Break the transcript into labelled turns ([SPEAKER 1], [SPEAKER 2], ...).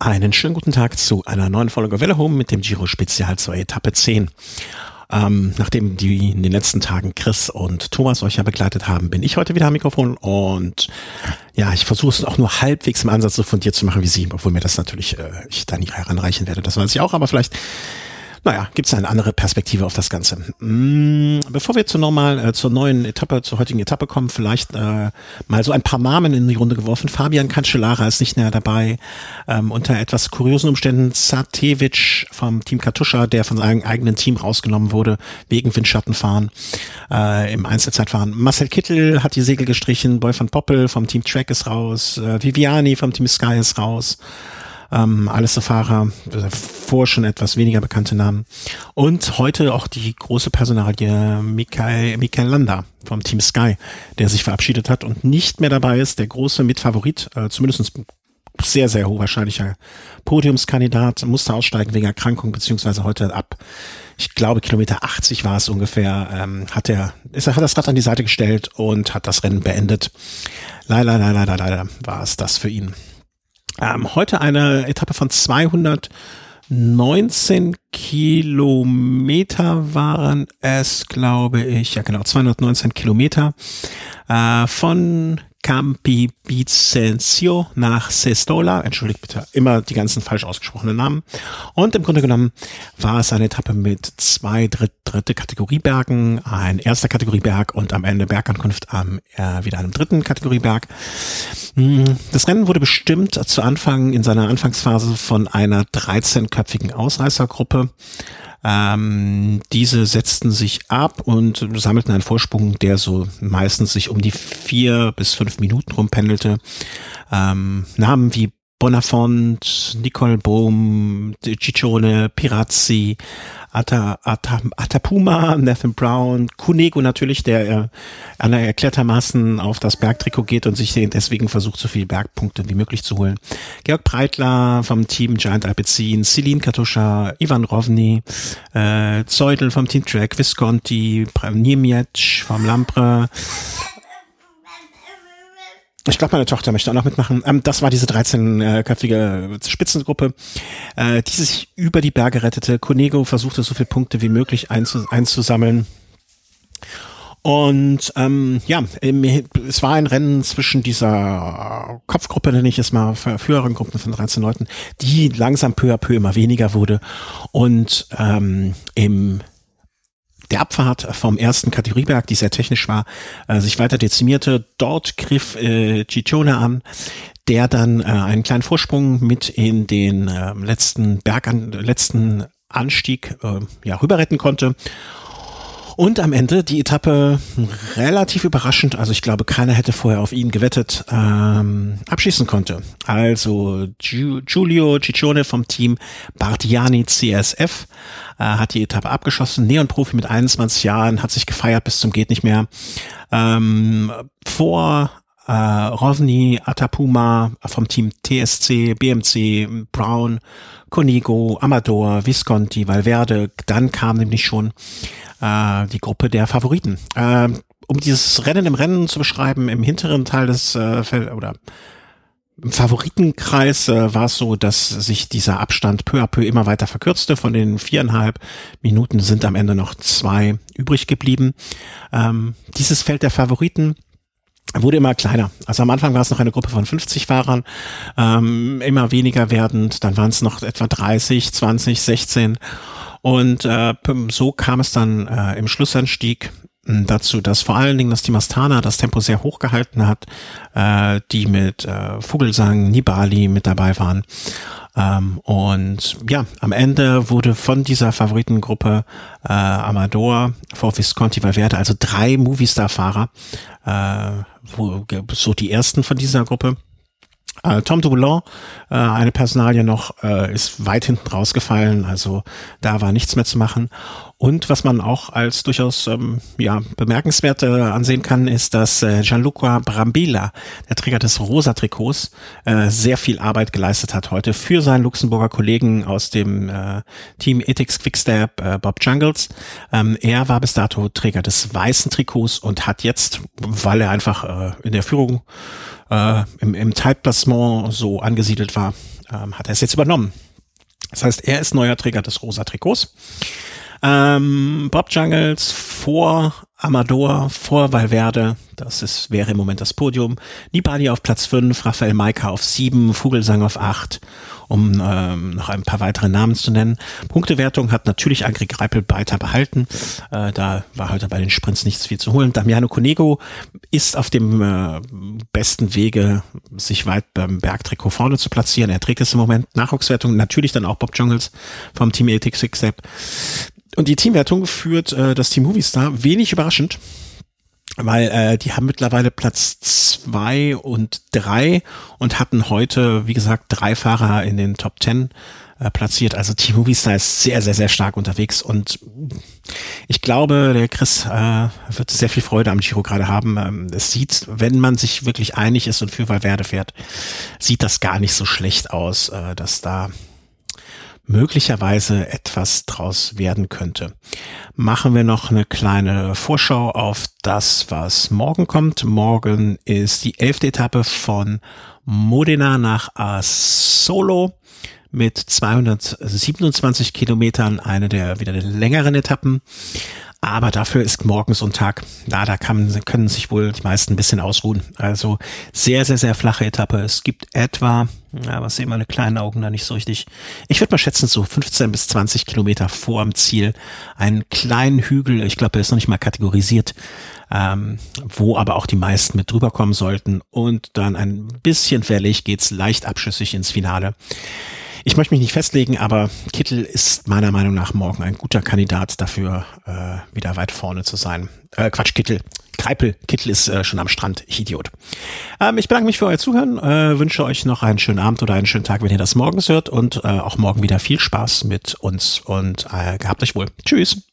[SPEAKER 1] Einen schönen guten Tag zu einer neuen Folge Welle Home mit dem Giro Spezial zur Etappe 10. Ähm, nachdem die in den letzten Tagen Chris und Thomas euch ja begleitet haben, bin ich heute wieder am Mikrofon und ja, ich versuche es auch nur halbwegs im Ansatz so fundiert zu machen wie sie, obwohl mir das natürlich äh, ich da nie heranreichen werde. Das weiß ich auch, aber vielleicht naja, gibt es eine andere Perspektive auf das Ganze. Mm, bevor wir zur normal, äh, zur neuen Etappe, zur heutigen Etappe kommen, vielleicht äh, mal so ein paar Namen in die Runde geworfen. Fabian Cancellara ist nicht mehr dabei. Ähm, unter etwas kuriosen Umständen Zatevic vom Team Katusha, der von seinem eigenen Team rausgenommen wurde, wegen Windschattenfahren äh, im Einzelzeitfahren. Marcel Kittel hat die Segel gestrichen, Boy van Poppel vom Team Track ist raus, äh, Viviani vom Team Sky ist raus ähm, Fahrer, vor schon etwas weniger bekannte Namen. Und heute auch die große Personalie Michael, Michael Landa vom Team Sky, der sich verabschiedet hat und nicht mehr dabei ist, der große Mitfavorit, äh, zumindest sehr, sehr hochwahrscheinlicher Podiumskandidat, musste aussteigen wegen Erkrankung, beziehungsweise heute ab, ich glaube, Kilometer 80 war es ungefähr, ähm, hat er, ist hat das Rad an die Seite gestellt und hat das Rennen beendet. Leider, leider, leider, leider war es das für ihn. Ähm, heute eine Etappe von 219 Kilometer waren es, glaube ich. Ja, genau, 219 Kilometer äh, von Campi Vicencio nach Sestola. Entschuldigt bitte immer die ganzen falsch ausgesprochenen Namen. Und im Grunde genommen war es eine Etappe mit zwei dritt, dritte Kategoriebergen, ein erster Kategorieberg und am Ende Bergankunft am äh, wieder einem dritten Kategorieberg. Hm, das Rennen wurde bestimmt zu Anfang in seiner Anfangsphase von einer 13-köpfigen Ausreißergruppe. Ähm, diese setzten sich ab und sammelten einen Vorsprung, der so meistens sich um die vier bis fünf Minuten rumpendelte. Ähm, Namen wie Bonafont, Nicole Bohm, Ciccione, Pirazzi, Ata, Ata, Atapuma, Nathan Brown, Kunego natürlich, der äh, erklärtermaßen auf das Bergtrikot geht und sich deswegen versucht, so viele Bergpunkte wie möglich zu holen. Georg Breitler vom Team Giant Alpecin, Celine Katuscha, Ivan Rovny, äh, Zeudel vom Team Track, Visconti, Niemiec vom Lampre, ich glaube, meine Tochter möchte auch noch mitmachen. Ähm, das war diese 13-köpfige Spitzengruppe, äh, die sich über die Berge rettete. Conego versuchte so viele Punkte wie möglich einzus einzusammeln. Und ähm, ja, es war ein Rennen zwischen dieser Kopfgruppe, nenne ich es mal, früheren Gruppen von 13 Leuten, die langsam peu à peu immer weniger wurde. Und ähm, im der Abfahrt vom ersten Kategorieberg, die sehr technisch war, äh, sich weiter dezimierte. Dort griff äh, Ciccione an, der dann äh, einen kleinen Vorsprung mit in den äh, letzten Berg an, letzten Anstieg äh, ja, rüber retten konnte und am Ende die Etappe relativ überraschend, also ich glaube, keiner hätte vorher auf ihn gewettet, ähm, abschießen konnte. Also Giu Giulio Ciccione vom Team Bardiani CSF äh, hat die Etappe abgeschossen. Neon-Profi mit 21 Jahren, hat sich gefeiert bis zum geht nicht mehr. Ähm, vor äh, Rovni, Atapuma vom Team TSC, BMC, Brown, Conigo, Amador, Visconti, Valverde, dann kam nämlich schon äh, die Gruppe der Favoriten. Äh, um dieses Rennen im Rennen zu beschreiben, im hinteren Teil des äh, oder im Favoritenkreis äh, war es so, dass sich dieser Abstand peu à peu immer weiter verkürzte. Von den viereinhalb Minuten sind am Ende noch zwei übrig geblieben. Ähm, dieses Feld der Favoriten wurde immer kleiner. Also am Anfang war es noch eine Gruppe von 50 Fahrern, ähm, immer weniger werdend, dann waren es noch etwa 30, 20, 16 und äh, so kam es dann äh, im Schlussanstieg dazu, dass vor allen Dingen das Team Astana das Tempo sehr hoch gehalten hat, äh, die mit äh, Vogelsang, Nibali mit dabei waren. Ähm, und ja, am Ende wurde von dieser Favoritengruppe äh, Amador vor Visconti Valverde, also drei Movistar-Fahrer, äh, so die ersten von dieser Gruppe, äh, Tom Dumoulin, äh, eine Personalie noch, äh, ist weit hinten rausgefallen, also da war nichts mehr zu machen. Und was man auch als durchaus ähm, ja, bemerkenswert äh, ansehen kann, ist, dass äh, Gianluca Brambilla, der Träger des rosa Trikots, äh, sehr viel Arbeit geleistet hat heute für seinen Luxemburger Kollegen aus dem äh, Team Ethics Quickstep, äh, Bob Jungles. Ähm, er war bis dato Träger des weißen Trikots und hat jetzt, weil er einfach äh, in der Führung äh, im, im Zeitplacement so angesiedelt war, ähm, hat er es jetzt übernommen. Das heißt, er ist neuer Träger des rosa Trikots. Ähm, Bob Jungles vor Amador, vor Valverde, das ist, wäre im Moment das Podium. Nibali auf Platz 5, Rafael Maika auf 7, Vogelsang auf 8, um ähm, noch ein paar weitere Namen zu nennen. Punktewertung hat natürlich Agri Greipel weiter behalten. Äh, da war heute bei den Sprints nichts viel zu holen. Damiano Conego ist auf dem äh, besten Wege, sich weit beim Bergtrikot vorne zu platzieren. Er trägt es im Moment. Nachwuchswertung natürlich dann auch Bob Jungles vom Team 86 und die Teamwertung führt äh, das Team Movistar wenig überraschend, weil äh, die haben mittlerweile Platz zwei und drei und hatten heute, wie gesagt, drei Fahrer in den Top Ten äh, platziert. Also Team Movistar ist sehr, sehr, sehr stark unterwegs und ich glaube, der Chris äh, wird sehr viel Freude am Giro gerade haben. Ähm, es sieht, wenn man sich wirklich einig ist und für Valverde fährt, sieht das gar nicht so schlecht aus, äh, dass da möglicherweise etwas draus werden könnte. Machen wir noch eine kleine Vorschau auf das, was morgen kommt. Morgen ist die elfte Etappe von Modena nach Asolo mit 227 Kilometern, eine der wieder der längeren Etappen. Aber dafür ist morgen so ein Tag, na, da kann, können sich wohl die meisten ein bisschen ausruhen. Also sehr, sehr, sehr flache Etappe. Es gibt etwa, ja, was sehen meine kleinen Augen da nicht so richtig. Ich würde mal schätzen, so 15 bis 20 Kilometer vor dem Ziel einen kleinen Hügel, ich glaube, der ist noch nicht mal kategorisiert, ähm, wo aber auch die meisten mit drüber kommen sollten. Und dann ein bisschen fällig geht's leicht abschüssig ins Finale. Ich möchte mich nicht festlegen, aber Kittel ist meiner Meinung nach morgen ein guter Kandidat dafür, äh, wieder weit vorne zu sein. Äh, Quatsch, Kittel. Kreipel, Kittel ist äh, schon am Strand, ich Idiot. Ähm, ich bedanke mich für euer Zuhören, äh, wünsche euch noch einen schönen Abend oder einen schönen Tag, wenn ihr das morgens hört und äh, auch morgen wieder viel Spaß mit uns und äh, gehabt euch wohl. Tschüss.